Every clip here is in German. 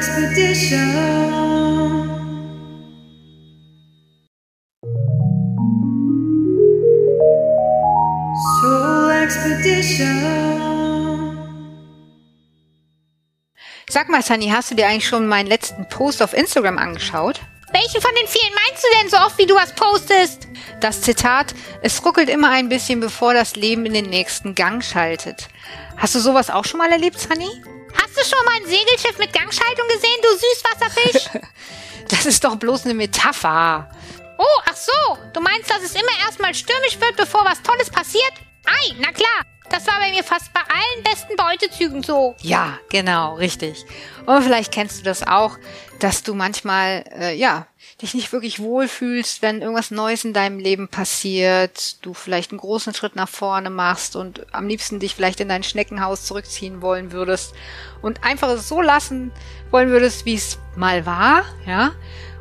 Expedition. Soul Expedition. Sag mal, Sunny, hast du dir eigentlich schon meinen letzten Post auf Instagram angeschaut? Welchen von den vielen meinst du denn so oft, wie du was postest? Das Zitat, es ruckelt immer ein bisschen, bevor das Leben in den nächsten Gang schaltet. Hast du sowas auch schon mal erlebt, Sunny? Hast du schon mal ein Segelschiff mit Gangschaltung gesehen, du Süßwasserfisch? Das ist doch bloß eine Metapher. oh, ach so. Du meinst, dass es immer erstmal stürmisch wird, bevor was Tolles passiert? Ei, na klar. Das war bei mir fast bei allen besten Beutezügen so. Ja, genau, richtig. Und vielleicht kennst du das auch, dass du manchmal, äh, ja, dich nicht wirklich wohlfühlst, wenn irgendwas Neues in deinem Leben passiert, du vielleicht einen großen Schritt nach vorne machst und am liebsten dich vielleicht in dein Schneckenhaus zurückziehen wollen würdest und einfach es so lassen wollen würdest, wie es mal war, ja.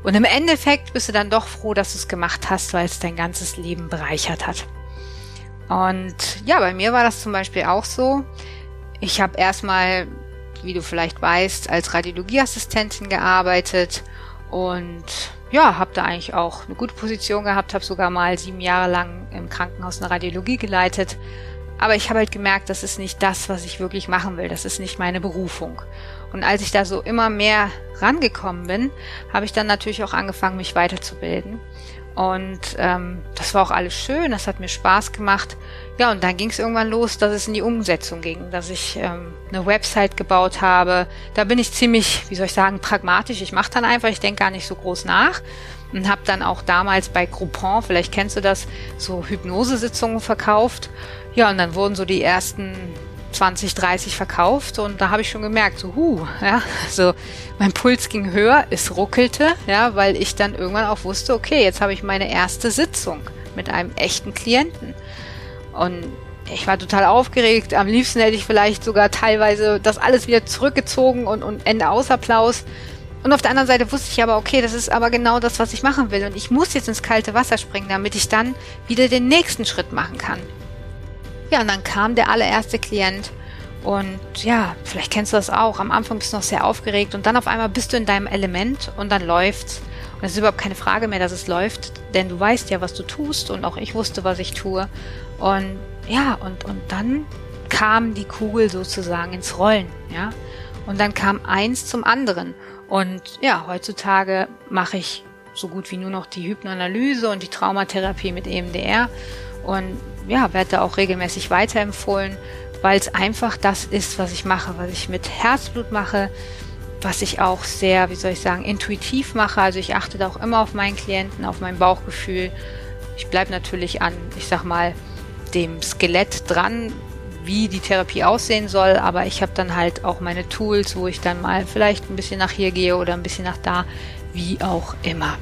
Und im Endeffekt bist du dann doch froh, dass du es gemacht hast, weil es dein ganzes Leben bereichert hat. Und ja, bei mir war das zum Beispiel auch so. Ich habe erstmal, wie du vielleicht weißt, als Radiologieassistentin gearbeitet und ja, habe da eigentlich auch eine gute Position gehabt, habe sogar mal sieben Jahre lang im Krankenhaus eine Radiologie geleitet. Aber ich habe halt gemerkt, das ist nicht das, was ich wirklich machen will. Das ist nicht meine Berufung. Und als ich da so immer mehr rangekommen bin, habe ich dann natürlich auch angefangen, mich weiterzubilden. Und ähm, das war auch alles schön, das hat mir Spaß gemacht. Ja, und dann ging es irgendwann los, dass es in die Umsetzung ging, dass ich ähm, eine Website gebaut habe. Da bin ich ziemlich, wie soll ich sagen, pragmatisch. Ich mache dann einfach, ich denke gar nicht so groß nach. Und habe dann auch damals bei Groupon, vielleicht kennst du das, so Hypnosesitzungen verkauft. Ja, und dann wurden so die ersten 20, 30 verkauft und da habe ich schon gemerkt, so, huh, ja, so mein Puls ging höher, es ruckelte, ja, weil ich dann irgendwann auch wusste, okay, jetzt habe ich meine erste Sitzung mit einem echten Klienten. Und ich war total aufgeregt. Am liebsten hätte ich vielleicht sogar teilweise das alles wieder zurückgezogen und, und Ende aus Applaus. Und auf der anderen Seite wusste ich aber, okay, das ist aber genau das, was ich machen will. Und ich muss jetzt ins kalte Wasser springen, damit ich dann wieder den nächsten Schritt machen kann. Ja, und dann kam der allererste Klient und ja, vielleicht kennst du das auch. Am Anfang bist du noch sehr aufgeregt und dann auf einmal bist du in deinem Element und dann läuft's. Und es ist überhaupt keine Frage mehr, dass es läuft, denn du weißt ja, was du tust und auch ich wusste, was ich tue. Und ja, und, und dann kam die Kugel sozusagen ins Rollen, ja. Und dann kam eins zum anderen. Und ja, heutzutage mache ich so gut wie nur noch die Hypnoanalyse und die Traumatherapie mit EMDR und ja, werde auch regelmäßig weiterempfohlen, weil es einfach das ist, was ich mache, was ich mit Herzblut mache, was ich auch sehr, wie soll ich sagen, intuitiv mache. Also ich achte da auch immer auf meinen Klienten, auf mein Bauchgefühl. Ich bleibe natürlich an, ich sag mal, dem Skelett dran, wie die Therapie aussehen soll, aber ich habe dann halt auch meine Tools, wo ich dann mal vielleicht ein bisschen nach hier gehe oder ein bisschen nach da, wie auch immer.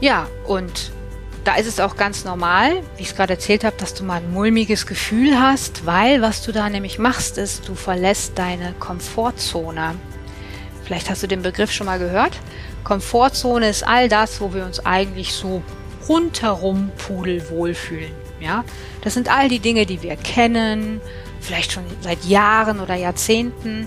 Ja, und da ist es auch ganz normal, wie ich es gerade erzählt habe, dass du mal ein mulmiges Gefühl hast, weil was du da nämlich machst, ist, du verlässt deine Komfortzone. Vielleicht hast du den Begriff schon mal gehört. Komfortzone ist all das, wo wir uns eigentlich so rundherum pudelwohl fühlen. Ja, das sind all die Dinge, die wir kennen, vielleicht schon seit Jahren oder Jahrzehnten.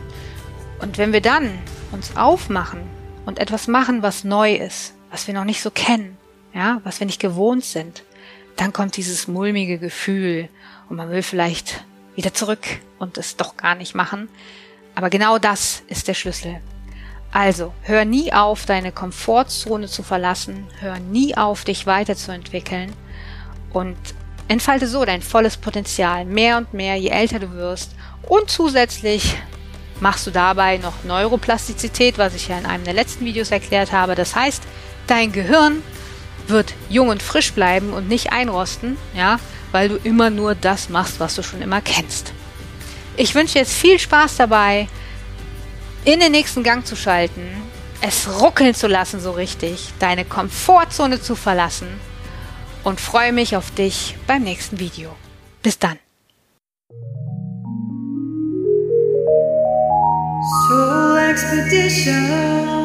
Und wenn wir dann uns aufmachen und etwas machen, was neu ist, was wir noch nicht so kennen, ja, was wir nicht gewohnt sind, dann kommt dieses mulmige Gefühl und man will vielleicht wieder zurück und es doch gar nicht machen. Aber genau das ist der Schlüssel. Also, hör nie auf, deine Komfortzone zu verlassen, hör nie auf, dich weiterzuentwickeln und entfalte so dein volles Potenzial mehr und mehr, je älter du wirst. Und zusätzlich machst du dabei noch Neuroplastizität, was ich ja in einem der letzten Videos erklärt habe. Das heißt, dein Gehirn wird jung und frisch bleiben und nicht einrosten, ja, weil du immer nur das machst, was du schon immer kennst. Ich wünsche jetzt viel Spaß dabei, in den nächsten Gang zu schalten, es ruckeln zu lassen so richtig, deine Komfortzone zu verlassen und freue mich auf dich beim nächsten Video. Bis dann. Expedition.